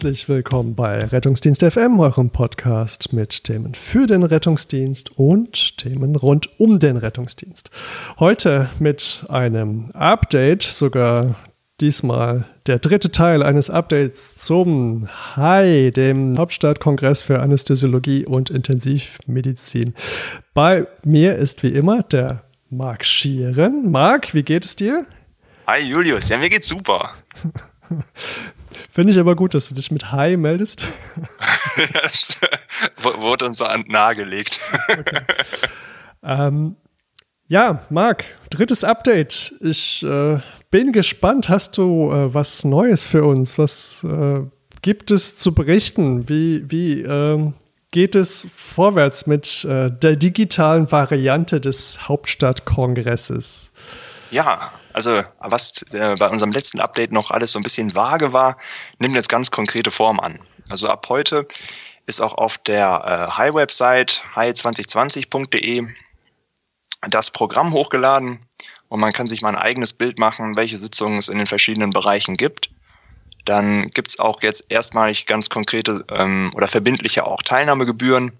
Herzlich willkommen bei Rettungsdienst FM, eurem Podcast mit Themen für den Rettungsdienst und Themen rund um den Rettungsdienst. Heute mit einem Update, sogar diesmal der dritte Teil eines Updates zum HAI, dem Hauptstadtkongress für Anästhesiologie und Intensivmedizin. Bei mir ist wie immer der Marc Schieren. Marc, wie geht es dir? Hi Julius, ja, mir geht's super. Finde ich aber gut, dass du dich mit Hi meldest. das wurde uns so nahegelegt. Okay. Ähm, ja, Marc, drittes Update. Ich äh, bin gespannt. Hast du äh, was Neues für uns? Was äh, gibt es zu berichten? Wie, wie ähm, geht es vorwärts mit äh, der digitalen Variante des Hauptstadtkongresses? Ja, also was äh, bei unserem letzten Update noch alles so ein bisschen vage war, nimmt jetzt ganz konkrete Form an. Also ab heute ist auch auf der äh, High-Website high2020.de das Programm hochgeladen und man kann sich mal ein eigenes Bild machen, welche Sitzungen es in den verschiedenen Bereichen gibt. Dann gibt's auch jetzt erstmalig ganz konkrete ähm, oder verbindliche auch Teilnahmegebühren,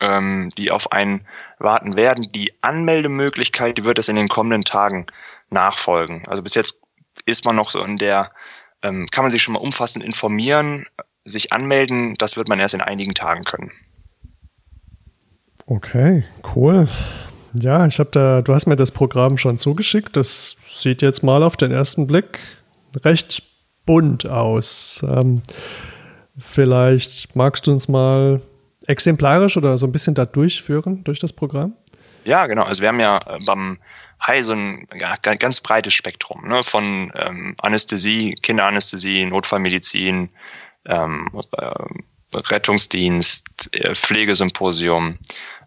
ähm, die auf einen warten werden. Die Anmeldemöglichkeit, die wird es in den kommenden Tagen nachfolgen. Also bis jetzt ist man noch so in der, ähm, kann man sich schon mal umfassend informieren, sich anmelden, das wird man erst in einigen Tagen können. Okay, cool. Ja, ich habe da, du hast mir das Programm schon zugeschickt. Das sieht jetzt mal auf den ersten Blick recht bunt aus. Ähm, vielleicht magst du uns mal exemplarisch oder so ein bisschen da durchführen durch das Programm? Ja, genau. Also wir haben ja äh, beim So ein ja, ganz breites Spektrum ne? von ähm, Anästhesie, Kinderanästhesie, Notfallmedizin, ähm, äh, Rettungsdienst, äh, Pflegesymposium,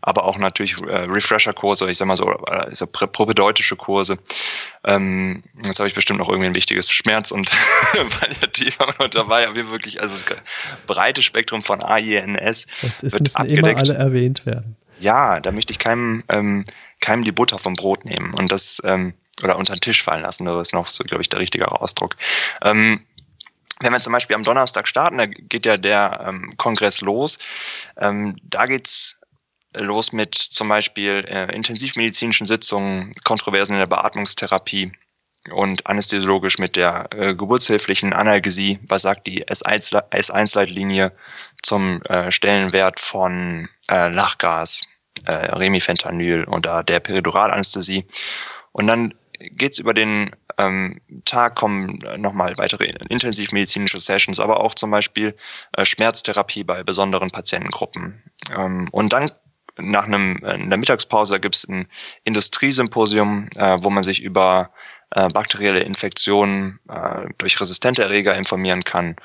aber auch natürlich äh, Refresher-Kurse, ich sag mal so, also propedeutische Kurse. Ähm, jetzt habe ich bestimmt noch irgendwie ein wichtiges Schmerz- und Palliativ noch dabei, aber wirklich, also das breite Spektrum von AINS. Es müssen abgedeckt. immer alle erwähnt werden. Ja, da möchte ich keinem, ähm, keinem die Butter vom Brot nehmen und das, ähm, oder unter den Tisch fallen lassen, das ist noch so, glaube ich, der richtigere Ausdruck. Ähm, wenn wir zum Beispiel am Donnerstag starten, da geht ja der ähm, Kongress los. Ähm, da geht's los mit zum Beispiel äh, intensivmedizinischen Sitzungen, Kontroversen in der Beatmungstherapie und anästhesiologisch mit der äh, geburtshilflichen Analgesie. Was sagt die S1-Leitlinie zum äh, Stellenwert von äh, Lachgas, äh, Remifentanyl oder der Periduralanästhesie? Und dann geht's über den ähm, Tag kommen nochmal weitere intensivmedizinische Sessions, aber auch zum Beispiel äh, Schmerztherapie bei besonderen Patientengruppen. Ähm, und dann nach einem äh, in der Mittagspause gibt es ein Industriesymposium, äh, wo man sich über äh, bakterielle Infektionen äh, durch resistente Erreger informieren kann.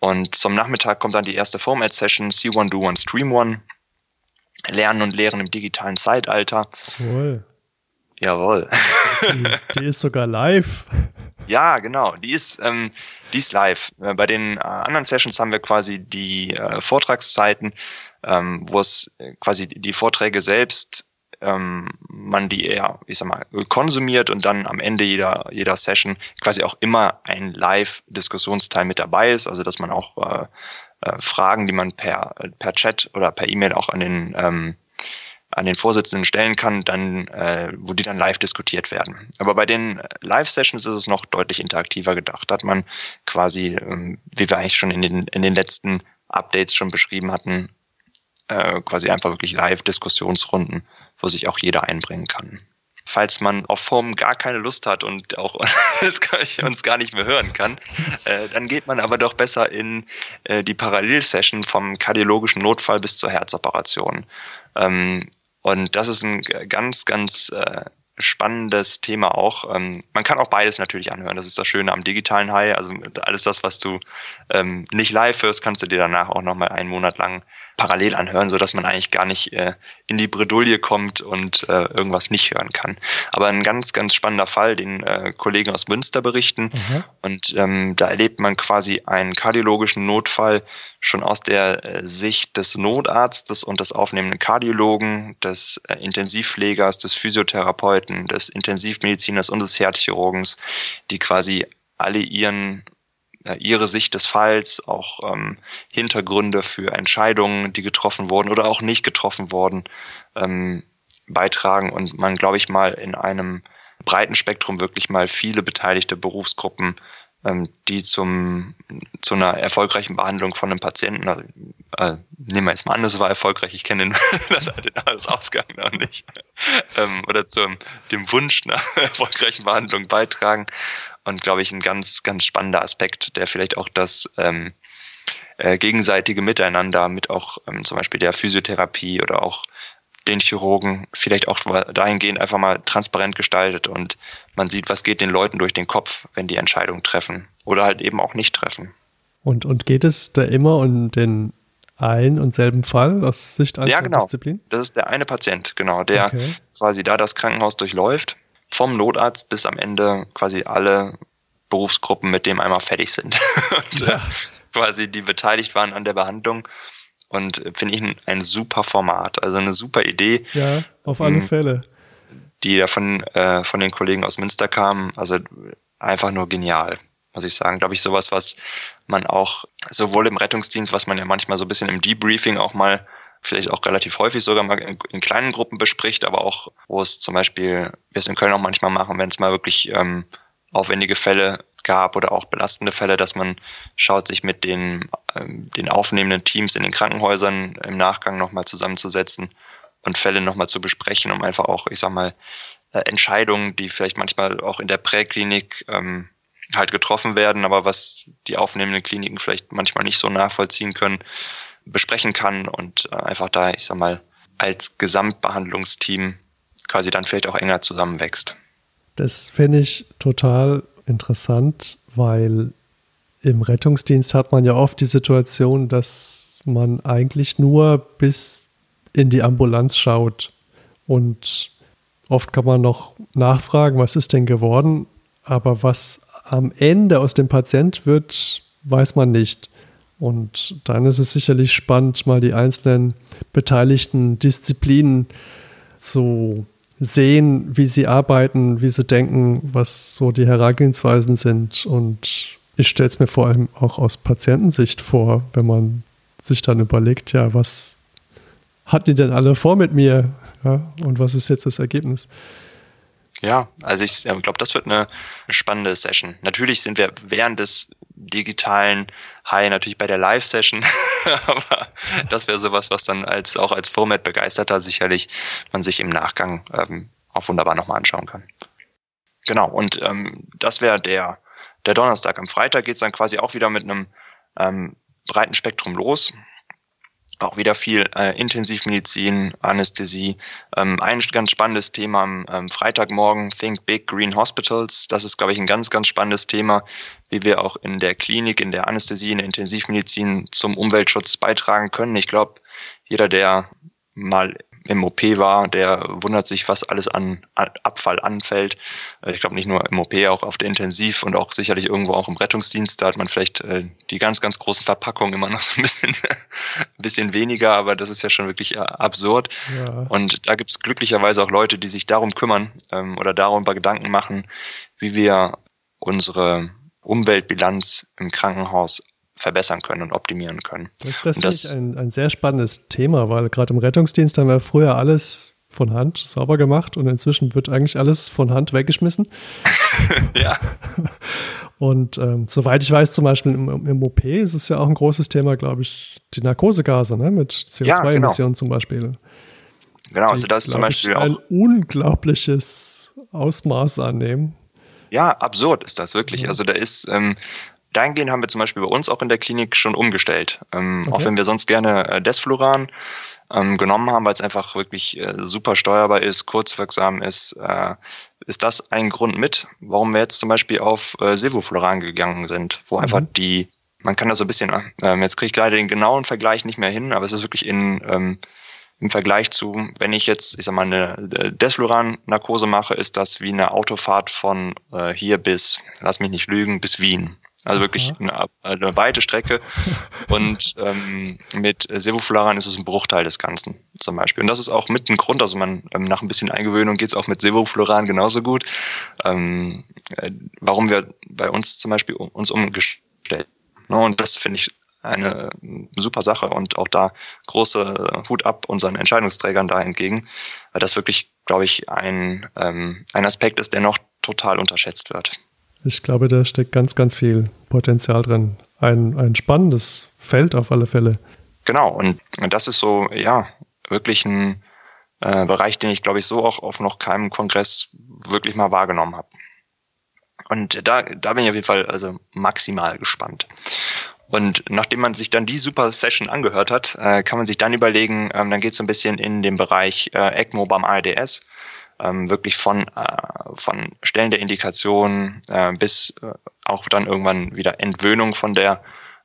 Und zum Nachmittag kommt dann die erste Format-Session C1 Do One Stream One. Lernen und Lehren im digitalen Zeitalter. Cool. Jawohl. Die, die, ist sogar live. Ja, genau. Die ist, ähm, die ist live. Äh, bei den äh, anderen Sessions haben wir quasi die äh, Vortragszeiten, ähm, wo es äh, quasi die Vorträge selbst ähm, man die eher, ich sag mal, konsumiert und dann am Ende jeder, jeder Session quasi auch immer ein Live-Diskussionsteil mit dabei ist, also dass man auch äh, äh, Fragen, die man per, per Chat oder per E-Mail auch an den ähm, an den Vorsitzenden stellen kann, dann, äh, wo die dann live diskutiert werden. Aber bei den Live-Sessions ist es noch deutlich interaktiver gedacht. Da hat man quasi, ähm, wie wir eigentlich schon in den, in den letzten Updates schon beschrieben hatten, äh, quasi einfach wirklich Live-Diskussionsrunden, wo sich auch jeder einbringen kann. Falls man auf Form gar keine Lust hat und auch uns gar nicht mehr hören kann, äh, dann geht man aber doch besser in äh, die Parallelsession vom kardiologischen Notfall bis zur Herzoperation. Ähm, und das ist ein ganz, ganz äh, spannendes Thema auch. Ähm, man kann auch beides natürlich anhören. Das ist das Schöne am digitalen High. Also alles das, was du ähm, nicht live hörst, kannst du dir danach auch nochmal einen Monat lang parallel anhören, so dass man eigentlich gar nicht äh, in die Bredouille kommt und äh, irgendwas nicht hören kann. Aber ein ganz, ganz spannender Fall, den äh, Kollegen aus Münster berichten. Mhm. Und ähm, da erlebt man quasi einen kardiologischen Notfall schon aus der äh, Sicht des Notarztes und des aufnehmenden Kardiologen, des äh, Intensivpflegers, des Physiotherapeuten, des Intensivmediziners und des Herzchirurgens, die quasi alle ihren ihre Sicht des Falls, auch ähm, Hintergründe für Entscheidungen, die getroffen wurden oder auch nicht getroffen wurden, ähm, beitragen und man, glaube ich, mal in einem breiten Spektrum wirklich mal viele beteiligte Berufsgruppen, ähm, die zum, zu einer erfolgreichen Behandlung von einem Patienten, also, äh, nehmen wir jetzt mal an, das war erfolgreich, ich kenne den, das, das Ausgang noch nicht, ähm, oder zum dem Wunsch nach erfolgreichen Behandlung beitragen und glaube ich ein ganz, ganz spannender Aspekt, der vielleicht auch das ähm, äh, gegenseitige Miteinander mit auch ähm, zum Beispiel der Physiotherapie oder auch den Chirurgen vielleicht auch dahingehend einfach mal transparent gestaltet und man sieht, was geht den Leuten durch den Kopf, wenn die Entscheidungen treffen oder halt eben auch nicht treffen. Und, und geht es da immer um den einen und selben Fall aus Sicht einer ja, genau. Disziplin? Das ist der eine Patient, genau, der okay. quasi da das Krankenhaus durchläuft, vom Notarzt bis am Ende quasi alle Berufsgruppen mit dem einmal fertig sind. und ja. quasi die beteiligt waren an der Behandlung und finde ich ein, ein, super Format, also eine super Idee. Ja, auf alle hm. Fälle. Die ja von, äh, von den Kollegen aus Münster kamen, also einfach nur genial, muss ich sagen. Glaube ich, sowas, was man auch sowohl im Rettungsdienst, was man ja manchmal so ein bisschen im Debriefing auch mal vielleicht auch relativ häufig sogar mal in, in, kleinen Gruppen bespricht, aber auch, wo es zum Beispiel, wir es in Köln auch manchmal machen, wenn es mal wirklich ähm, aufwendige Fälle gab oder auch belastende Fälle, dass man schaut, sich mit den, ähm, den aufnehmenden Teams in den Krankenhäusern im Nachgang nochmal zusammenzusetzen und Fälle nochmal zu besprechen, um einfach auch, ich sag mal, äh, Entscheidungen, die vielleicht manchmal auch in der Präklinik ähm, halt getroffen werden, aber was die aufnehmenden Kliniken vielleicht manchmal nicht so nachvollziehen können, besprechen kann und äh, einfach da, ich sag mal, als Gesamtbehandlungsteam quasi dann vielleicht auch enger zusammenwächst. Das finde ich total interessant, weil im Rettungsdienst hat man ja oft die Situation, dass man eigentlich nur bis in die Ambulanz schaut und oft kann man noch nachfragen, was ist denn geworden, aber was am Ende aus dem Patient wird, weiß man nicht. Und dann ist es sicherlich spannend, mal die einzelnen beteiligten Disziplinen zu sehen, wie sie arbeiten, wie sie denken, was so die Herangehensweisen sind. Und ich stelle es mir vor allem auch aus Patientensicht vor, wenn man sich dann überlegt, ja, was hatten die denn alle vor mit mir? Ja, und was ist jetzt das Ergebnis? Ja, also ich glaube, das wird eine spannende Session. Natürlich sind wir während des digitalen High natürlich bei der Live-Session, aber das wäre sowas, was dann als auch als Format begeisterter sicherlich man sich im Nachgang ähm, auch wunderbar nochmal anschauen kann. Genau, und ähm, das wäre der, der Donnerstag. Am Freitag geht's dann quasi auch wieder mit einem ähm, breiten Spektrum los auch wieder viel äh, Intensivmedizin, Anästhesie. Ähm, ein ganz spannendes Thema am ähm, Freitagmorgen, Think Big Green Hospitals. Das ist, glaube ich, ein ganz, ganz spannendes Thema, wie wir auch in der Klinik, in der Anästhesie, in der Intensivmedizin zum Umweltschutz beitragen können. Ich glaube, jeder, der mal im OP war, der wundert sich, was alles an Abfall anfällt. Äh, ich glaube nicht nur im OP, auch auf der Intensiv und auch sicherlich irgendwo auch im Rettungsdienst. Da hat man vielleicht äh, die ganz, ganz großen Verpackungen immer noch so ein bisschen, ein bisschen weniger, aber das ist ja schon wirklich äh, absurd. Ja. Und da gibt es glücklicherweise auch Leute, die sich darum kümmern ähm, oder darüber Gedanken machen, wie wir unsere Umweltbilanz im Krankenhaus verbessern können und optimieren können. Das, das, das ich ein, ein sehr spannendes Thema, weil gerade im Rettungsdienst haben wir früher alles von Hand sauber gemacht und inzwischen wird eigentlich alles von Hand weggeschmissen. ja. Und ähm, soweit ich weiß, zum Beispiel im, im, OP ist es ja auch ein großes Thema, glaube ich, die Narkosegase, ne? Mit CO2-Emissionen ja, genau. zum Beispiel. Genau, also das ist zum Beispiel auch. Ein unglaubliches Ausmaß annehmen. Ja, absurd ist das wirklich. Ja. Also da ist, ähm, dahingehend haben wir zum Beispiel bei uns auch in der Klinik schon umgestellt. Ähm, okay. Auch wenn wir sonst gerne äh, Desfluran ähm, genommen haben, weil es einfach wirklich äh, super steuerbar ist, kurzwirksam ist, äh, ist das ein Grund mit, warum wir jetzt zum Beispiel auf äh, Sevofluran gegangen sind, wo mhm. einfach die, man kann da so ein bisschen, äh, jetzt kriege ich leider den genauen Vergleich nicht mehr hin, aber es ist wirklich in ähm, im Vergleich zu, wenn ich jetzt, ich sag mal, eine äh, Desfluran-Narkose mache, ist das wie eine Autofahrt von äh, hier bis, lass mich nicht lügen, bis Wien. Also wirklich eine, eine, weite Strecke. Und ähm, mit Sevoflaran ist es ein Bruchteil des Ganzen zum Beispiel. Und das ist auch mit ein Grund, also man ähm, nach ein bisschen Eingewöhnung geht es auch mit Sevofluran genauso gut. Ähm, äh, warum wir bei uns zum Beispiel uns umgestellt stellt. Ne, und das finde ich eine super Sache und auch da große Hut ab unseren Entscheidungsträgern da entgegen, weil das wirklich, glaube ich, ein, ähm, ein Aspekt ist, der noch total unterschätzt wird. Ich glaube, da steckt ganz, ganz viel Potenzial drin. Ein, ein spannendes Feld auf alle Fälle. Genau, und das ist so, ja, wirklich ein äh, Bereich, den ich, glaube ich, so auch auf noch keinem Kongress wirklich mal wahrgenommen habe. Und da, da bin ich auf jeden Fall also maximal gespannt. Und nachdem man sich dann die super Session angehört hat, äh, kann man sich dann überlegen, ähm, dann geht es so ein bisschen in den Bereich äh, ECMO beim ARDS, ähm, wirklich von, äh, von Stellen der Indikation äh, bis äh, auch dann irgendwann wieder Entwöhnung von der,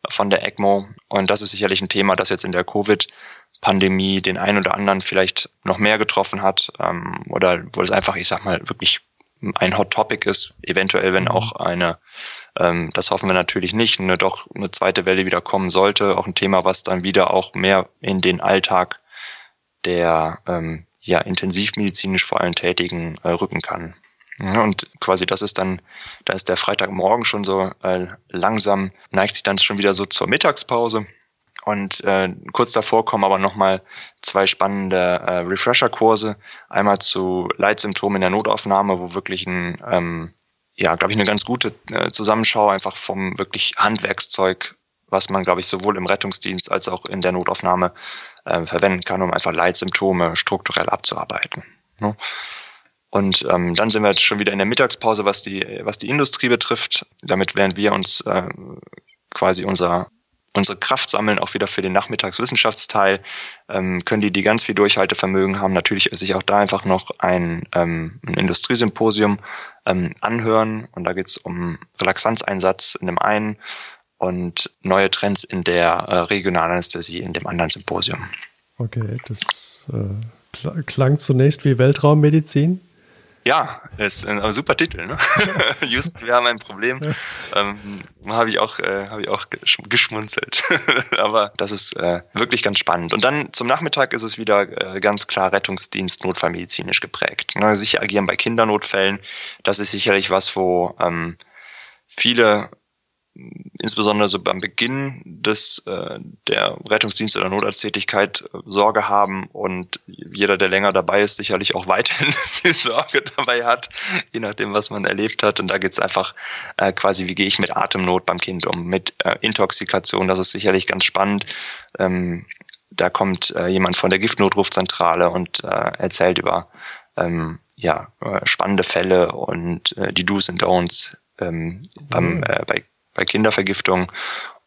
von der ECMO. Und das ist sicherlich ein Thema, das jetzt in der Covid-Pandemie den einen oder anderen vielleicht noch mehr getroffen hat ähm, oder wo es einfach, ich sag mal, wirklich ein Hot Topic ist, eventuell wenn mhm. auch eine, ähm, das hoffen wir natürlich nicht, eine doch eine zweite Welle wieder kommen sollte, auch ein Thema, was dann wieder auch mehr in den Alltag der ähm, ja intensivmedizinisch vor allem Tätigen äh, rücken kann. Ja, und quasi das ist dann, da ist der Freitagmorgen schon so äh, langsam, neigt sich dann schon wieder so zur Mittagspause. Und äh, kurz davor kommen aber nochmal zwei spannende äh, Refresher-Kurse. Einmal zu Leitsymptomen in der Notaufnahme, wo wirklich ein, ähm, ja, glaube ich, eine ganz gute äh, Zusammenschau einfach vom wirklich Handwerkszeug, was man, glaube ich, sowohl im Rettungsdienst als auch in der Notaufnahme äh, verwenden kann, um einfach Leitsymptome strukturell abzuarbeiten. Ne? Und ähm, dann sind wir jetzt schon wieder in der Mittagspause, was die, was die Industrie betrifft. Damit werden wir uns äh, quasi unser unsere Kraft sammeln, auch wieder für den Nachmittagswissenschaftsteil, ähm, können die, die ganz viel Durchhaltevermögen haben, natürlich sich auch da einfach noch ein, ähm, ein Industriesymposium ähm, anhören. Und da geht es um Relaxanzeinsatz in dem einen und neue Trends in der äh, Regionalanästhesie in dem anderen Symposium. Okay, das äh, klang zunächst wie Weltraummedizin. Ja, ist ein super Titel. Ne? Just, wir haben ein Problem. Ähm, habe ich auch, äh, habe ich auch geschmunzelt. Aber das ist äh, wirklich ganz spannend. Und dann zum Nachmittag ist es wieder äh, ganz klar Rettungsdienst notfallmedizinisch geprägt. Ne? Sicher agieren bei Kindernotfällen. Das ist sicherlich was, wo ähm, viele insbesondere so beim Beginn des äh, der Rettungsdienst oder Notarzttätigkeit äh, Sorge haben und jeder, der länger dabei ist, sicherlich auch weiterhin viel Sorge dabei hat, je nachdem, was man erlebt hat. Und da geht's einfach äh, quasi, wie gehe ich mit Atemnot beim Kind um, mit äh, Intoxikation, das ist sicherlich ganz spannend. Ähm, da kommt äh, jemand von der Giftnotrufzentrale und äh, erzählt über ähm, ja, äh, spannende Fälle und äh, die Do's und Don'ts ähm, beim, mhm. äh, bei bei Kindervergiftung.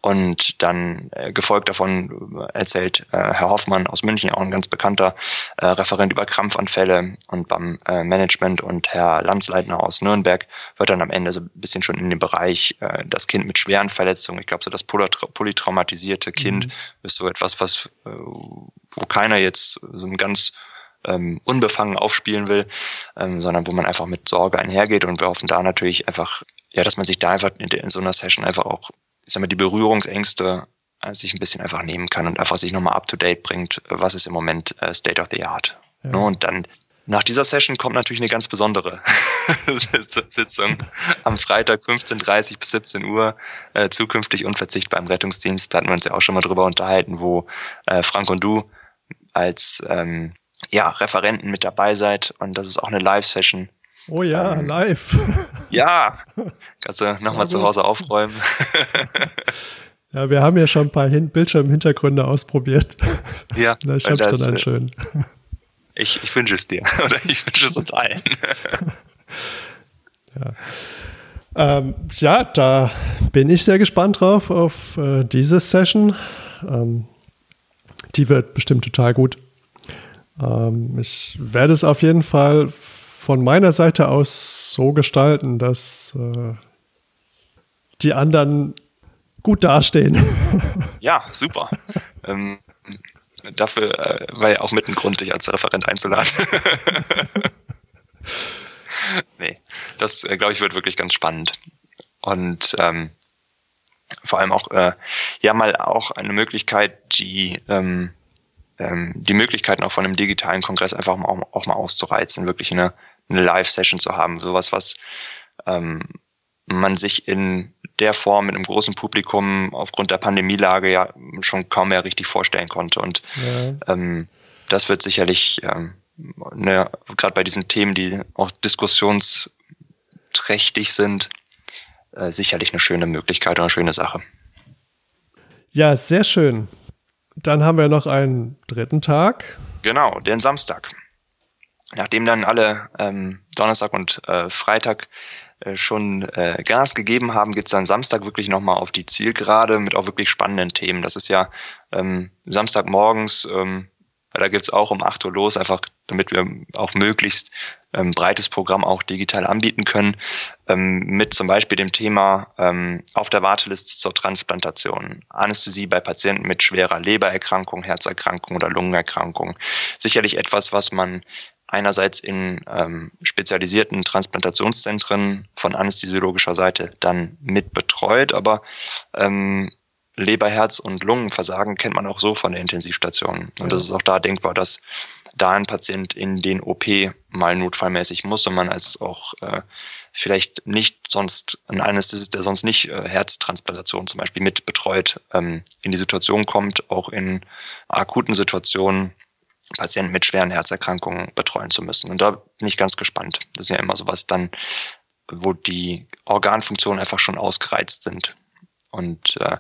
Und dann äh, gefolgt davon erzählt äh, Herr Hoffmann aus München, auch ein ganz bekannter äh, Referent über Krampfanfälle und beim äh, Management und Herr Landsleitner aus Nürnberg wird dann am Ende so ein bisschen schon in dem Bereich äh, das Kind mit schweren Verletzungen, ich glaube so das polytraumatisierte Kind mhm. ist so etwas, was äh, wo keiner jetzt so ein ganz ähm, unbefangen aufspielen will, ähm, sondern wo man einfach mit Sorge einhergeht und wir hoffen da natürlich einfach ja, dass man sich da einfach in, in so einer Session einfach auch, ich sag mal, die Berührungsängste äh, sich ein bisschen einfach nehmen kann und einfach sich nochmal up to date bringt, was ist im Moment äh, State of the Art. Ja. Ne, und dann nach dieser Session kommt natürlich eine ganz besondere Sitzung am Freitag 15.30 bis 17 Uhr, äh, zukünftig unverzichtbar im Rettungsdienst. Da hatten wir uns ja auch schon mal drüber unterhalten, wo äh, Frank und du als ähm, ja, Referenten mit dabei seid. Und das ist auch eine Live-Session, Oh ja, ähm, live. Ja, kannst du nochmal zu Hause aufräumen. ja, wir haben ja schon ein paar Hin Bildschirmhintergründe ausprobiert. Ja, vielleicht habe ich dann einen äh, schönen. Ich, ich wünsche es dir oder ich wünsche es uns allen. ja. Ähm, ja, da bin ich sehr gespannt drauf auf äh, diese Session. Ähm, die wird bestimmt total gut. Ähm, ich werde es auf jeden Fall von meiner Seite aus so gestalten, dass äh, die anderen gut dastehen. Ja, super. ähm, dafür äh, war ja auch mit ein Grund, dich als Referent einzuladen. nee, das, äh, glaube ich, wird wirklich ganz spannend. Und ähm, vor allem auch, äh, ja, mal auch eine Möglichkeit, die ähm, ähm, die Möglichkeiten auch von einem digitalen Kongress einfach auch, auch mal auszureizen, wirklich eine, eine Live-Session zu haben, sowas, was ähm, man sich in der Form mit einem großen Publikum aufgrund der Pandemielage ja schon kaum mehr richtig vorstellen konnte. Und ja. ähm, das wird sicherlich ähm, ne, gerade bei diesen Themen, die auch diskussionsträchtig sind, äh, sicherlich eine schöne Möglichkeit oder eine schöne Sache. Ja, sehr schön. Dann haben wir noch einen dritten Tag. Genau, den Samstag. Nachdem dann alle ähm, Donnerstag und äh, Freitag äh, schon äh, Gas gegeben haben, geht's dann Samstag wirklich nochmal auf die Zielgerade mit auch wirklich spannenden Themen. Das ist ja ähm, Samstagmorgens ähm, da geht's auch um 8 Uhr los, einfach damit wir auch möglichst ähm, breites Programm auch digital anbieten können, ähm, mit zum Beispiel dem Thema ähm, auf der Warteliste zur Transplantation, Anästhesie bei Patienten mit schwerer Lebererkrankung, Herzerkrankung oder Lungenerkrankung. Sicherlich etwas, was man einerseits in ähm, spezialisierten Transplantationszentren von anästhesiologischer Seite dann mit betreut, aber ähm, Leber, Herz und Lungenversagen kennt man auch so von der Intensivstation. Und das ist auch da denkbar, dass da ein Patient in den OP mal notfallmäßig muss und man als auch äh, vielleicht nicht sonst ein Anästhesist, der sonst nicht äh, Herztransplantation zum Beispiel mit betreut, ähm, in die Situation kommt, auch in akuten Situationen Patienten mit schweren Herzerkrankungen betreuen zu müssen. Und da bin ich ganz gespannt. Das ist ja immer sowas dann, wo die Organfunktionen einfach schon ausgereizt sind und äh,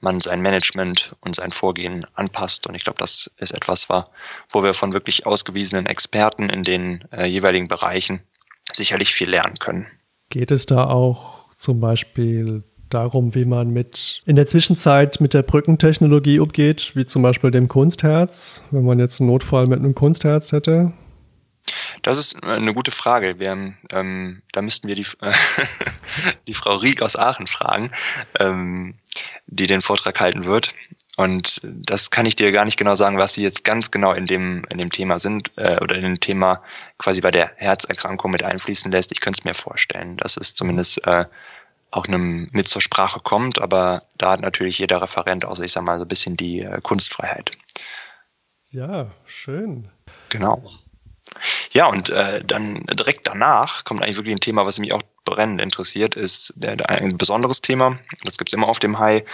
man sein Management und sein Vorgehen anpasst. Und ich glaube, das ist etwas, wo wir von wirklich ausgewiesenen Experten in den äh, jeweiligen Bereichen sicherlich viel lernen können. Geht es da auch zum Beispiel darum, wie man mit in der Zwischenzeit mit der Brückentechnologie umgeht, wie zum Beispiel dem Kunstherz, wenn man jetzt einen Notfall mit einem Kunstherz hätte? Das ist eine gute Frage. Wir, ähm, da müssten wir die, äh, die Frau Rieck aus Aachen fragen, ähm, die den Vortrag halten wird. Und das kann ich dir gar nicht genau sagen, was sie jetzt ganz genau in dem, in dem Thema sind äh, oder in dem Thema quasi bei der Herzerkrankung mit einfließen lässt. Ich könnte es mir vorstellen, dass es zumindest äh, auch einem mit zur Sprache kommt, aber da hat natürlich jeder Referent, außer ich sag mal, so ein bisschen die äh, Kunstfreiheit. Ja, schön. Genau. Ja, und äh, dann direkt danach kommt eigentlich wirklich ein Thema, was mich auch brennend interessiert, ist ein besonderes Thema. Das gibt's immer auf dem High,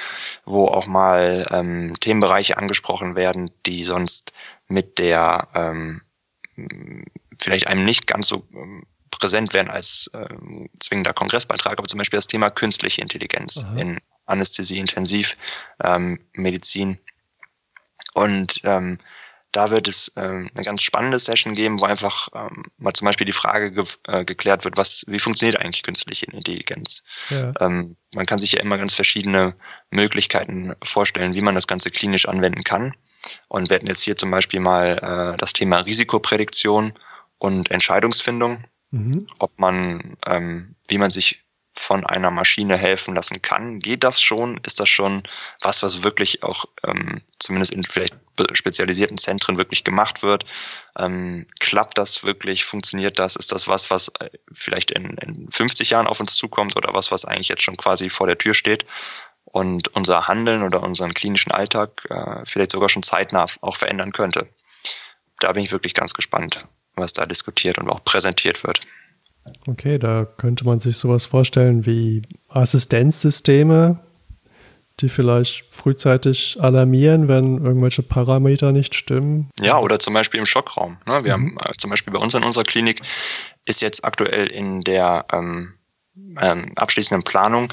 wo auch mal ähm, Themenbereiche angesprochen werden, die sonst mit der ähm, vielleicht einem nicht ganz so ähm, präsent werden als ähm, zwingender Kongressbeitrag, aber zum Beispiel das Thema künstliche Intelligenz Aha. in Anästhesie, Intensiv, ähm, Medizin. Und ähm, da wird es ähm, eine ganz spannende Session geben, wo einfach ähm, mal zum Beispiel die Frage ge äh, geklärt wird, was, wie funktioniert eigentlich künstliche Intelligenz? Ja. Ähm, man kann sich ja immer ganz verschiedene Möglichkeiten vorstellen, wie man das Ganze klinisch anwenden kann. Und wir hätten jetzt hier zum Beispiel mal äh, das Thema Risikoprädiktion und Entscheidungsfindung, mhm. ob man, ähm, wie man sich von einer Maschine helfen lassen kann. Geht das schon? Ist das schon was, was wirklich auch ähm, zumindest in vielleicht spezialisierten Zentren wirklich gemacht wird? Ähm, klappt das wirklich? Funktioniert das? Ist das was, was äh, vielleicht in, in 50 Jahren auf uns zukommt oder was, was eigentlich jetzt schon quasi vor der Tür steht? Und unser Handeln oder unseren klinischen Alltag äh, vielleicht sogar schon zeitnah auch verändern könnte. Da bin ich wirklich ganz gespannt, was da diskutiert und auch präsentiert wird. Okay, da könnte man sich sowas vorstellen wie Assistenzsysteme, die vielleicht frühzeitig alarmieren, wenn irgendwelche Parameter nicht stimmen. Ja, oder zum Beispiel im Schockraum. Ne? Wir mhm. haben äh, zum Beispiel bei uns in unserer Klinik ist jetzt aktuell in der ähm, ähm, abschließenden Planung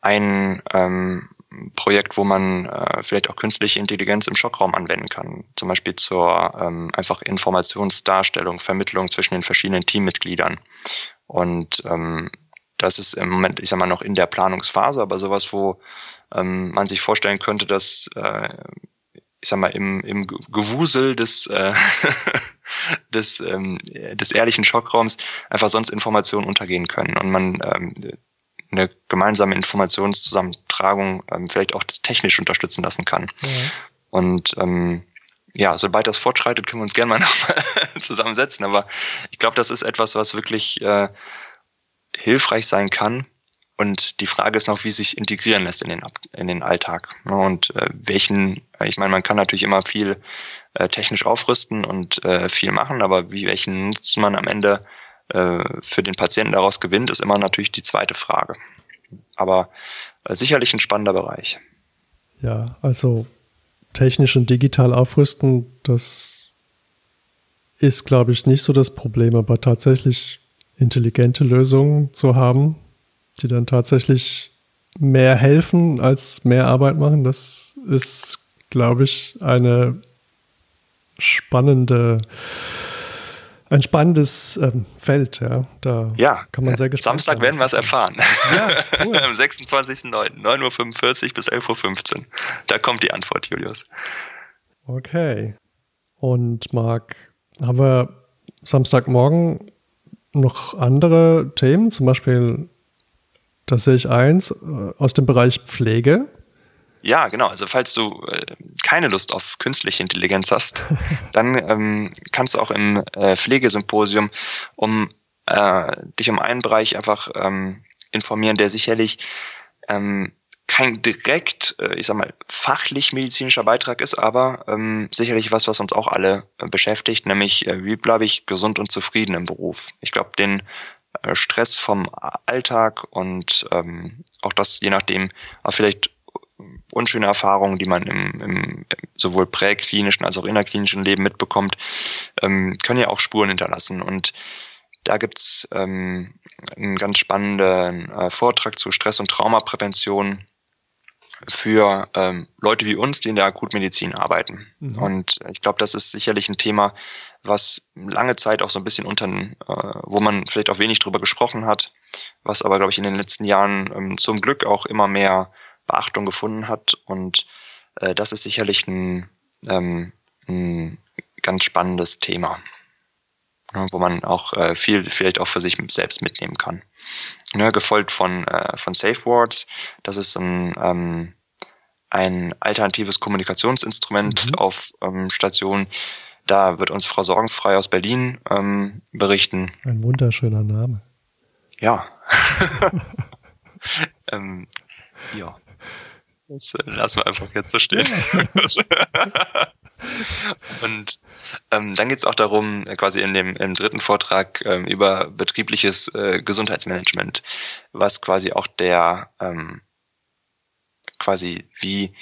ein ähm, Projekt, wo man äh, vielleicht auch künstliche Intelligenz im Schockraum anwenden kann. Zum Beispiel zur ähm, einfach Informationsdarstellung, Vermittlung zwischen den verschiedenen Teammitgliedern. Und ähm, das ist im Moment, ich sag mal, noch in der Planungsphase, aber sowas, wo ähm, man sich vorstellen könnte, dass äh, ich sag mal, im, im Gewusel des, äh, des, ähm, des ehrlichen Schockraums einfach sonst Informationen untergehen können und man ähm, eine gemeinsame Informationszusammentragung ähm, vielleicht auch technisch unterstützen lassen kann. Ja. Und ähm, ja, sobald das fortschreitet, können wir uns gerne mal nochmal zusammensetzen. Aber ich glaube, das ist etwas, was wirklich äh, hilfreich sein kann. Und die Frage ist noch, wie sich integrieren lässt in den, in den Alltag. Und äh, welchen, ich meine, man kann natürlich immer viel äh, technisch aufrüsten und äh, viel machen, aber wie welchen nutzt man am Ende äh, für den Patienten daraus gewinnt, ist immer natürlich die zweite Frage. Aber äh, sicherlich ein spannender Bereich. Ja, also technisch und digital aufrüsten, das ist, glaube ich, nicht so das Problem, aber tatsächlich intelligente Lösungen zu haben, die dann tatsächlich mehr helfen als mehr Arbeit machen, das ist, glaube ich, eine spannende ein spannendes ähm, Feld, ja. Da ja, kann man sehr gespannt Samstag sein, werden wir es erfahren. Ja, cool. Am 26.09. 9.45 Uhr bis 11.15 Uhr. Da kommt die Antwort, Julius. Okay. Und Marc, haben wir Samstagmorgen noch andere Themen? Zum Beispiel, da sehe ich eins äh, aus dem Bereich Pflege. Ja, genau. Also falls du äh, keine Lust auf künstliche Intelligenz hast, dann ähm, kannst du auch im äh, Pflegesymposium um äh, dich um einen Bereich einfach ähm, informieren, der sicherlich ähm, kein direkt, äh, ich sag mal, fachlich medizinischer Beitrag ist, aber ähm, sicherlich was, was uns auch alle äh, beschäftigt, nämlich äh, wie bleibe ich gesund und zufrieden im Beruf. Ich glaube, den äh, Stress vom Alltag und ähm, auch das, je nachdem, auch vielleicht unschöne Erfahrungen, die man im, im sowohl präklinischen als auch innerklinischen Leben mitbekommt, ähm, können ja auch Spuren hinterlassen. Und da gibt's ähm, einen ganz spannenden äh, Vortrag zu Stress- und Traumaprävention für ähm, Leute wie uns, die in der Akutmedizin arbeiten. Mhm. Und ich glaube, das ist sicherlich ein Thema, was lange Zeit auch so ein bisschen unter, äh, wo man vielleicht auch wenig drüber gesprochen hat, was aber, glaube ich, in den letzten Jahren ähm, zum Glück auch immer mehr Beachtung gefunden hat. Und äh, das ist sicherlich ein, ähm, ein ganz spannendes Thema, ne, wo man auch äh, viel vielleicht auch für sich selbst mitnehmen kann. Ne, gefolgt von, äh, von SafeWords. Das ist ein, ähm, ein alternatives Kommunikationsinstrument mhm. auf ähm, Station. Da wird uns Frau Sorgenfrei aus Berlin ähm, berichten. Ein wunderschöner Name. Ja. ähm, ja. Das lassen wir einfach jetzt so stehen. Und ähm, dann geht es auch darum, äh, quasi in dem im dritten Vortrag ähm, über betriebliches äh, Gesundheitsmanagement, was quasi auch der ähm, quasi wie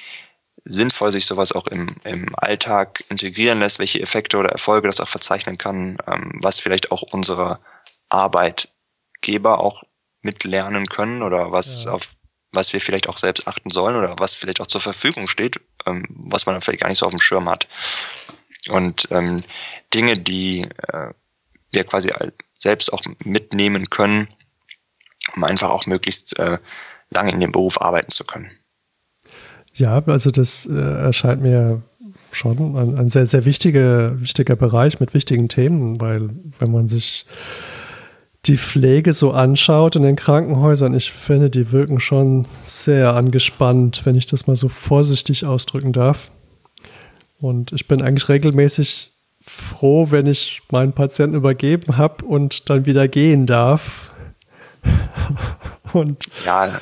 sinnvoll sich sowas auch im, im Alltag integrieren lässt, welche Effekte oder Erfolge das auch verzeichnen kann, ähm, was vielleicht auch unsere Arbeitgeber auch mitlernen können oder was ja. auf was wir vielleicht auch selbst achten sollen oder was vielleicht auch zur Verfügung steht, ähm, was man vielleicht gar nicht so auf dem Schirm hat. Und ähm, Dinge, die äh, wir quasi selbst auch mitnehmen können, um einfach auch möglichst äh, lange in dem Beruf arbeiten zu können. Ja, also das äh, erscheint mir schon ein, ein sehr, sehr wichtiger, wichtiger Bereich mit wichtigen Themen, weil wenn man sich die Pflege so anschaut in den Krankenhäusern, ich finde, die wirken schon sehr angespannt, wenn ich das mal so vorsichtig ausdrücken darf. Und ich bin eigentlich regelmäßig froh, wenn ich meinen Patienten übergeben habe und dann wieder gehen darf. und ja,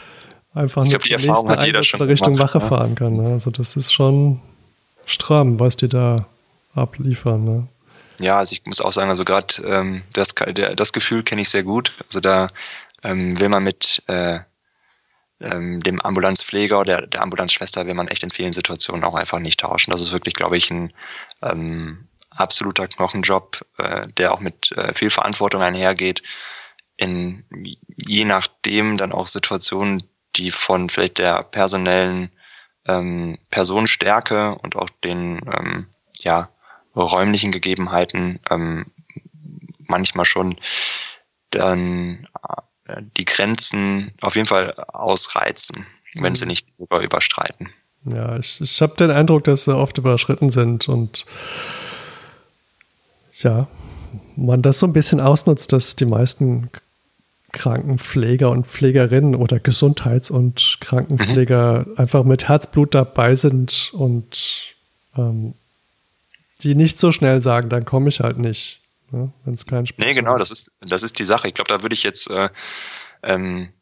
einfach nur die Erfahrung hat jeder schon Richtung gemacht, Wache ne? fahren kann. Ne? Also das ist schon stramm, was die da abliefern. Ne? Ja, also ich muss auch sagen, also gerade ähm, das, das Gefühl kenne ich sehr gut. Also da ähm, will man mit äh, ähm, dem Ambulanzpfleger oder der, Ambulanzschwester will man echt in vielen Situationen auch einfach nicht tauschen. Das ist wirklich, glaube ich, ein ähm, absoluter Knochenjob, äh, der auch mit äh, viel Verantwortung einhergeht. In je nachdem dann auch Situationen, die von vielleicht der personellen ähm, Personenstärke und auch den ähm, ja räumlichen Gegebenheiten ähm, manchmal schon dann äh, die Grenzen auf jeden Fall ausreizen, wenn mhm. sie nicht sogar überstreiten. Ja, ich, ich habe den Eindruck, dass sie oft überschritten sind und ja, man das so ein bisschen ausnutzt, dass die meisten Krankenpfleger und Pflegerinnen oder Gesundheits- und Krankenpfleger mhm. einfach mit Herzblut dabei sind und ähm, die nicht so schnell sagen, dann komme ich halt nicht, ne, wenn es keinen Spaß Nee, genau, das ist, das ist die Sache. Ich glaube, da würde ich jetzt äh, ähm,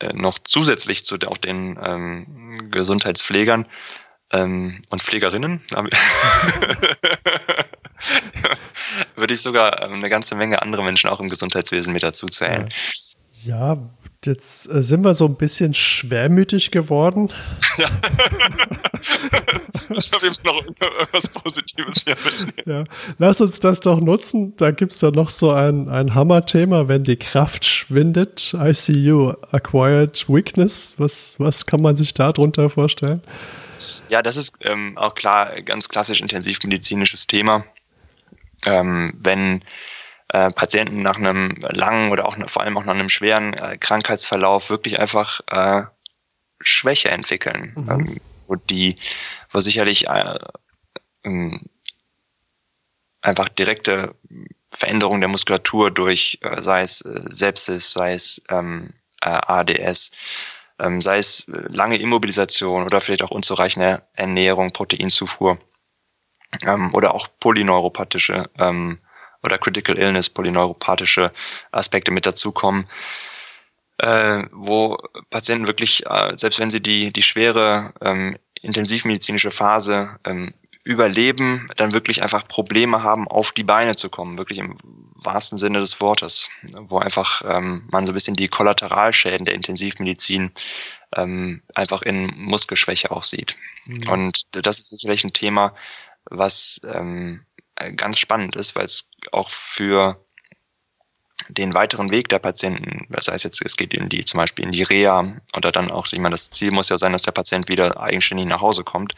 äh, noch zusätzlich zu auch den ähm, Gesundheitspflegern ähm, und Pflegerinnen würde ich sogar ähm, eine ganze Menge andere Menschen auch im Gesundheitswesen mit dazu zählen. Ja, jetzt äh, sind wir so ein bisschen schwermütig geworden. Ja. auf jeden Fall noch irgendwas Positives hier Ja. Lass uns das doch nutzen. Da gibt es dann noch so ein, ein Hammer-Thema, wenn die Kraft schwindet. ICU, Acquired Weakness. Was, was kann man sich darunter vorstellen? Ja, das ist ähm, auch klar ganz klassisch intensivmedizinisches Thema. Ähm, wenn äh, Patienten nach einem langen oder auch vor allem auch nach einem schweren äh, Krankheitsverlauf wirklich einfach äh, Schwäche entwickeln, mhm. ähm, wo die, wo sicherlich äh, ähm, einfach direkte Veränderung der Muskulatur durch, äh, sei es Sepsis, sei es ähm, äh, ADS, ähm, sei es lange Immobilisation oder vielleicht auch unzureichende Ernährung, Proteinzufuhr ähm, oder auch polyneuropathische ähm, oder Critical Illness, polyneuropathische Aspekte mit dazukommen, äh, wo Patienten wirklich, äh, selbst wenn sie die, die schwere ähm, intensivmedizinische Phase ähm, überleben, dann wirklich einfach Probleme haben, auf die Beine zu kommen, wirklich im wahrsten Sinne des Wortes, wo einfach ähm, man so ein bisschen die Kollateralschäden der Intensivmedizin ähm, einfach in Muskelschwäche auch sieht. Mhm. Und das ist sicherlich ein Thema, was ähm, ganz spannend ist, weil es auch für den weiteren Weg der Patienten, das heißt jetzt, es geht in die, zum Beispiel in die Reha oder dann auch, ich meine, das Ziel muss ja sein, dass der Patient wieder eigenständig nach Hause kommt,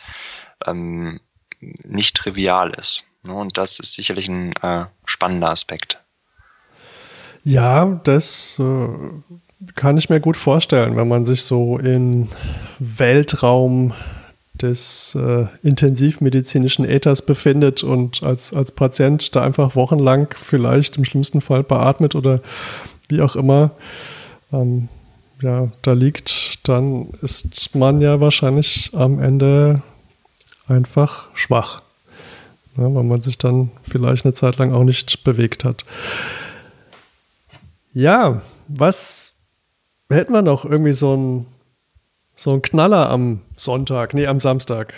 ähm, nicht trivial ist. Ne? Und das ist sicherlich ein äh, spannender Aspekt. Ja, das äh, kann ich mir gut vorstellen, wenn man sich so in Weltraum des äh, intensivmedizinischen Äthers befindet und als, als Patient da einfach wochenlang vielleicht im schlimmsten Fall beatmet oder wie auch immer ähm, ja, da liegt, dann ist man ja wahrscheinlich am Ende einfach schwach, ja, weil man sich dann vielleicht eine Zeit lang auch nicht bewegt hat. Ja, was hätten wir noch? Irgendwie so ein so ein Knaller am Sonntag, nee, am Samstag.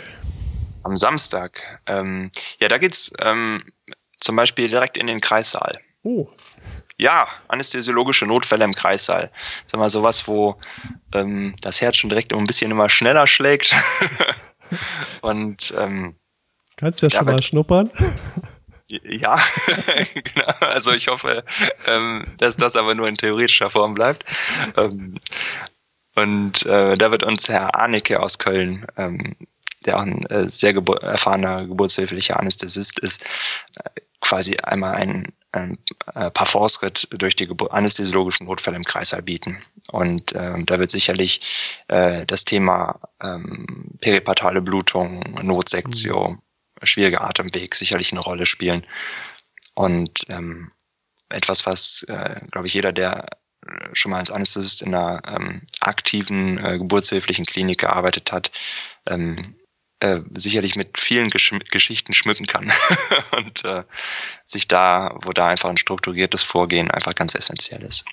Am Samstag. Ähm, ja, da geht's ähm, zum Beispiel direkt in den Kreissaal. Oh. Ja, anästhesiologische Notfälle im Kreissaal. Sag mal, sowas, wo ähm, das Herz schon direkt ein bisschen immer schneller schlägt. Und ähm, kannst ja schon mal schnuppern. Ja, genau. Also ich hoffe, ähm, dass das aber nur in theoretischer Form bleibt. Ähm, und äh, da wird uns Herr Arnecke aus Köln, ähm, der auch ein äh, sehr gebur erfahrener geburtshilflicher Anästhesist ist, äh, quasi einmal ein, ein äh, Parforce-Ritt durch die Gebur anästhesiologischen Notfälle im Kreißsaal bieten. Und äh, da wird sicherlich äh, das Thema ähm, peripatale Blutung, Notsektio, mhm. schwieriger Atemweg sicherlich eine Rolle spielen. Und ähm, etwas, was, äh, glaube ich, jeder, der schon mal als Anästhesist in einer ähm, aktiven äh, geburtshilflichen Klinik gearbeitet hat, ähm, äh, sicherlich mit vielen Gesch Geschichten schmücken kann und äh, sich da, wo da einfach ein strukturiertes Vorgehen einfach ganz essentiell ist.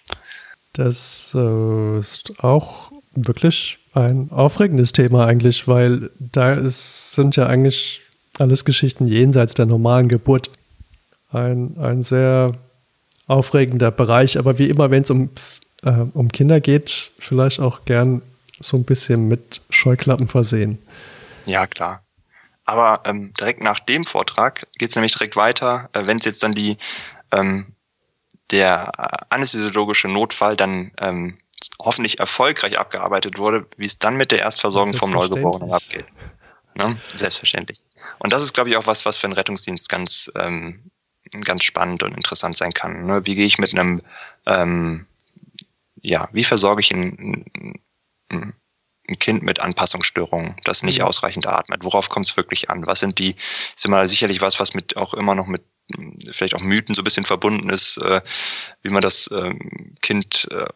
Das äh, ist auch wirklich ein aufregendes Thema eigentlich, weil da ist, sind ja eigentlich alles Geschichten jenseits der normalen Geburt. Ein, ein sehr aufregender Bereich, aber wie immer, wenn es äh, um Kinder geht, vielleicht auch gern so ein bisschen mit Scheuklappen versehen. Ja, klar. Aber ähm, direkt nach dem Vortrag geht es nämlich direkt weiter, äh, wenn es jetzt dann die ähm, der äh, anästhesiologische Notfall dann ähm, hoffentlich erfolgreich abgearbeitet wurde, wie es dann mit der Erstversorgung vom Neugeborenen abgeht. Ne? Selbstverständlich. Und das ist, glaube ich, auch was, was für einen Rettungsdienst ganz ähm, ganz spannend und interessant sein kann. Ne? Wie gehe ich mit einem, ähm, ja, wie versorge ich ein, ein, ein Kind mit Anpassungsstörungen, das nicht mhm. ausreichend atmet? Worauf kommt es wirklich an? Was sind die, ist immer sicherlich was, was mit auch immer noch mit vielleicht auch Mythen so ein bisschen verbunden ist, äh, wie man das ähm, Kind äh,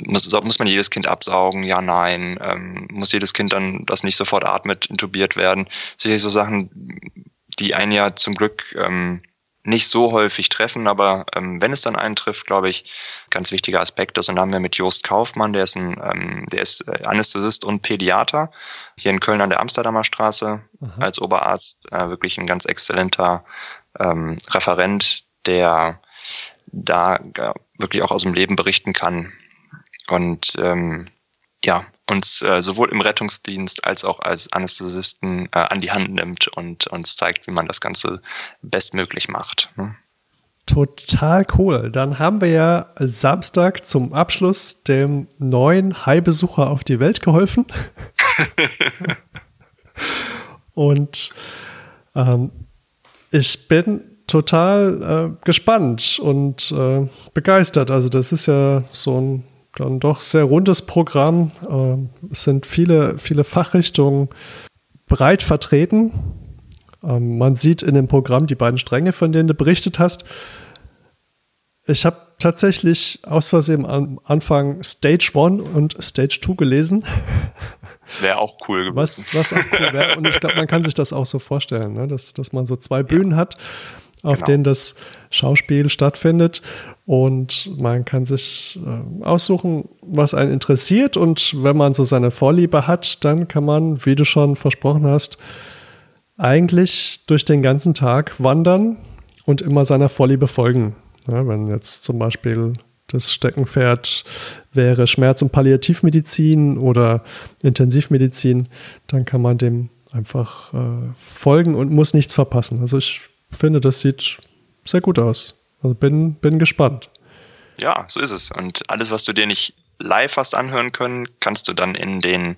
muss, muss man jedes Kind absaugen? Ja, nein. Ähm, muss jedes Kind dann, das nicht sofort atmet, intubiert werden? Sicherlich so Sachen, die einen ja zum Glück ähm, nicht so häufig treffen, aber ähm, wenn es dann eintrifft, glaube ich, ganz wichtiger Aspekt ist. Und da haben wir mit Jost Kaufmann, der ist ein, ähm, der ist äh, Anästhesist und Pädiater hier in Köln an der Amsterdamer Straße Aha. als Oberarzt, äh, wirklich ein ganz exzellenter ähm, Referent, der da wirklich auch aus dem Leben berichten kann und ähm, ja, uns äh, sowohl im Rettungsdienst als auch als Anästhesisten äh, an die Hand nimmt und uns zeigt, wie man das Ganze bestmöglich macht. Ne? Total cool. Dann haben wir ja Samstag zum Abschluss dem neuen Hai-Besucher auf die Welt geholfen. und ähm, ich bin total äh, gespannt und äh, begeistert. Also das ist ja so ein dann doch sehr rundes Programm. Äh, es sind viele, viele Fachrichtungen breit vertreten. Ähm, man sieht in dem Programm die beiden Stränge, von denen du berichtet hast. Ich habe tatsächlich aus Versehen am Anfang Stage 1 und Stage 2 gelesen. Wäre auch cool gewesen. Was, was auch cool wäre. Und ich glaube, man kann sich das auch so vorstellen, ne? dass, dass man so zwei Bühnen hat, auf genau. denen das Schauspiel stattfindet. Und man kann sich äh, aussuchen, was einen interessiert. Und wenn man so seine Vorliebe hat, dann kann man, wie du schon versprochen hast, eigentlich durch den ganzen Tag wandern und immer seiner Vorliebe folgen. Ja, wenn jetzt zum Beispiel das Steckenpferd wäre Schmerz- und Palliativmedizin oder Intensivmedizin, dann kann man dem einfach äh, folgen und muss nichts verpassen. Also ich finde, das sieht sehr gut aus. Also bin, bin gespannt. Ja, so ist es. Und alles, was du dir nicht live hast anhören können, kannst du dann in den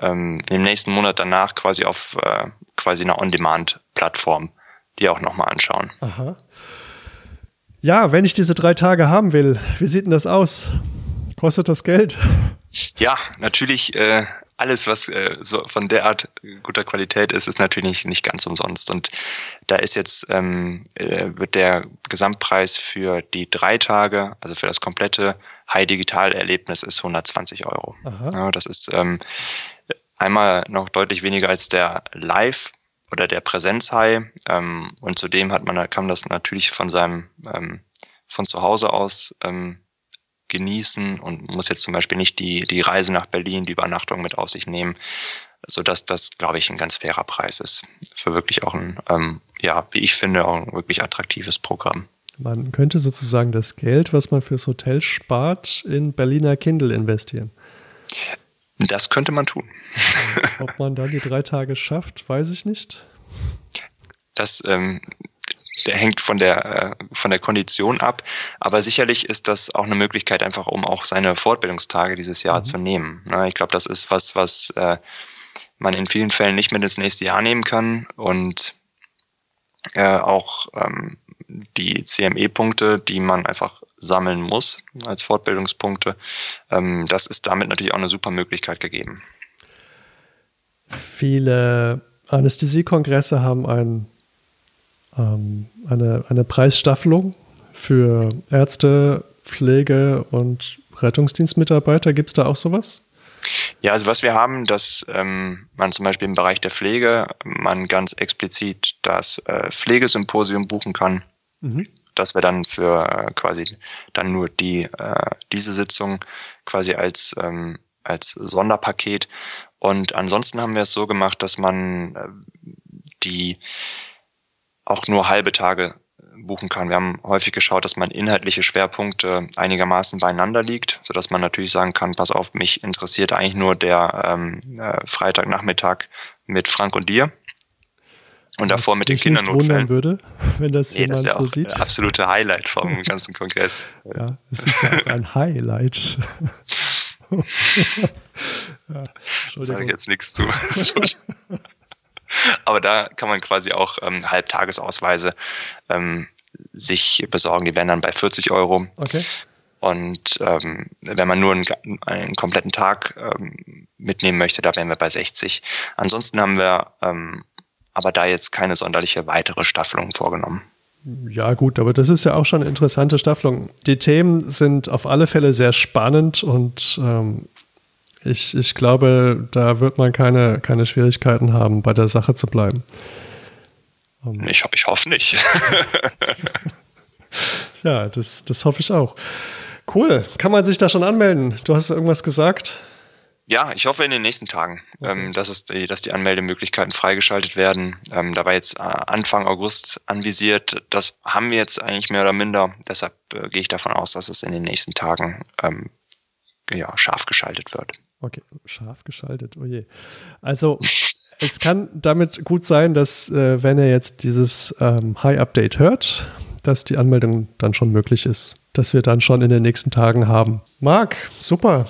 ähm, im nächsten Monat danach quasi auf äh, quasi einer On-Demand-Plattform dir auch nochmal anschauen. Aha. Ja, wenn ich diese drei Tage haben will, wie sieht denn das aus? Kostet das Geld? Ja, natürlich äh, alles, was äh, so von der Art guter Qualität ist, ist natürlich nicht ganz umsonst. Und da ist jetzt, ähm, äh, wird der Gesamtpreis für die drei Tage, also für das komplette High-Digital-Erlebnis ist 120 Euro. Ja, das ist ähm, einmal noch deutlich weniger als der Live- oder der Präsenz-High. Ähm, und zudem hat man, kann man das natürlich von seinem, ähm, von zu Hause aus ähm, genießen und muss jetzt zum Beispiel nicht die, die Reise nach Berlin, die Übernachtung mit auf sich nehmen, so dass das, glaube ich, ein ganz fairer Preis ist. Für wirklich auch ein, ähm, ja, wie ich finde, auch ein wirklich attraktives Programm. Man könnte sozusagen das Geld, was man fürs Hotel spart, in Berliner Kindle investieren. Das könnte man tun. Ob man dann die drei Tage schafft, weiß ich nicht. Das ähm, hängt von der, äh, von der Kondition ab. Aber sicherlich ist das auch eine Möglichkeit, einfach um auch seine Fortbildungstage dieses Jahr mhm. zu nehmen. Ne, ich glaube, das ist was, was äh, man in vielen Fällen nicht mit ins nächste Jahr nehmen kann. Und äh, auch ähm, die CME-Punkte, die man einfach sammeln muss als Fortbildungspunkte, ähm, das ist damit natürlich auch eine super Möglichkeit gegeben. Viele Anästhesiekongresse haben ein ähm, eine, eine Preisstaffelung für Ärzte, Pflege und Rettungsdienstmitarbeiter. Gibt es da auch sowas? Ja, also was wir haben, dass ähm, man zum Beispiel im Bereich der Pflege man ganz explizit das äh, Pflegesymposium buchen kann. Mhm. Dass wir dann für äh, quasi dann nur die äh, diese Sitzung quasi als ähm, als Sonderpaket. Und ansonsten haben wir es so gemacht, dass man äh, die auch nur halbe Tage buchen kann. Wir haben häufig geschaut, dass man inhaltliche Schwerpunkte einigermaßen beieinander liegt, so dass man natürlich sagen kann, pass auf, mich interessiert eigentlich nur der ähm, äh, Freitagnachmittag mit Frank und dir. Und Was davor mit den Kindern nicht wundern würde, wenn das nee, jemand das ist ja so sieht. absolute Highlight vom ganzen Kongress. Ja, es ist ja auch ein Highlight. ja, Sage ich jetzt nichts zu. Aber da kann man quasi auch ähm, Halbtagesausweise ähm, sich besorgen. Die werden dann bei 40 Euro. Okay. Und ähm, wenn man nur einen, einen kompletten Tag ähm, mitnehmen möchte, da wären wir bei 60. Ansonsten haben wir ähm, aber da jetzt keine sonderliche weitere Staffelung vorgenommen. Ja, gut, aber das ist ja auch schon eine interessante Staffelung. Die Themen sind auf alle Fälle sehr spannend und ähm, ich, ich glaube, da wird man keine, keine Schwierigkeiten haben, bei der Sache zu bleiben. Um, ich, ich hoffe nicht. ja, das, das hoffe ich auch. Cool. Kann man sich da schon anmelden? Du hast irgendwas gesagt? Ja, ich hoffe in den nächsten Tagen, okay. ähm, dass, es die, dass die Anmeldemöglichkeiten freigeschaltet werden. Ähm, da war jetzt äh, Anfang August anvisiert. Das haben wir jetzt eigentlich mehr oder minder. Deshalb äh, gehe ich davon aus, dass es in den nächsten Tagen ähm, ja, scharf geschaltet wird. Okay, scharf geschaltet, oh je. Also es kann damit gut sein, dass äh, wenn er jetzt dieses ähm, High-Update hört, dass die Anmeldung dann schon möglich ist, dass wir dann schon in den nächsten Tagen haben. Marc, super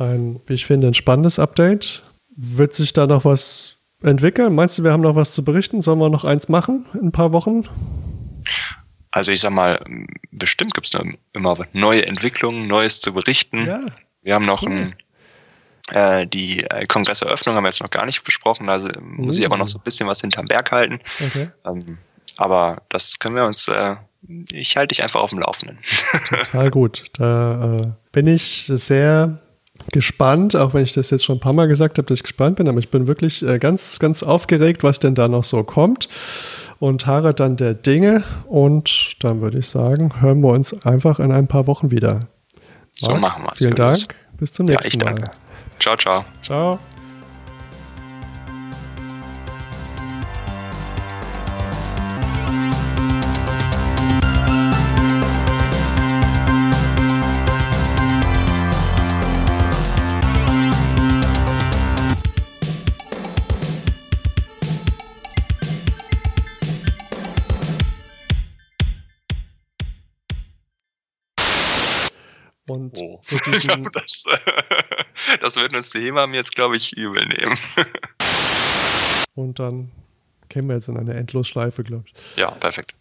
ein, wie ich finde, ein spannendes Update. Wird sich da noch was entwickeln? Meinst du, wir haben noch was zu berichten? Sollen wir noch eins machen in ein paar Wochen? Also ich sag mal, bestimmt gibt es immer neue Entwicklungen, Neues zu berichten. Ja, wir haben noch cool. ein, äh, die äh, Kongresseröffnung haben wir jetzt noch gar nicht besprochen. Also muss ich aber noch so ein bisschen was hinterm Berg halten. Okay. Ähm, aber das können wir uns, äh, ich halte dich einfach auf dem Laufenden. Total gut. Da äh, bin ich sehr gespannt, auch wenn ich das jetzt schon ein paar Mal gesagt habe, dass ich gespannt bin, aber ich bin wirklich äh, ganz, ganz aufgeregt, was denn da noch so kommt. Und Harre dann der Dinge. Und dann würde ich sagen, hören wir uns einfach in ein paar Wochen wieder. Marc, so machen wir es. Vielen Dank. Bis zum nächsten ja, ich Mal. Danke. Ciao, ciao. Ciao. Oh. so diesen das, das würden uns die Hebammen jetzt, glaube ich, übel nehmen. Und dann kämen wir jetzt in eine Endlosschleife, glaube ich. Ja, perfekt.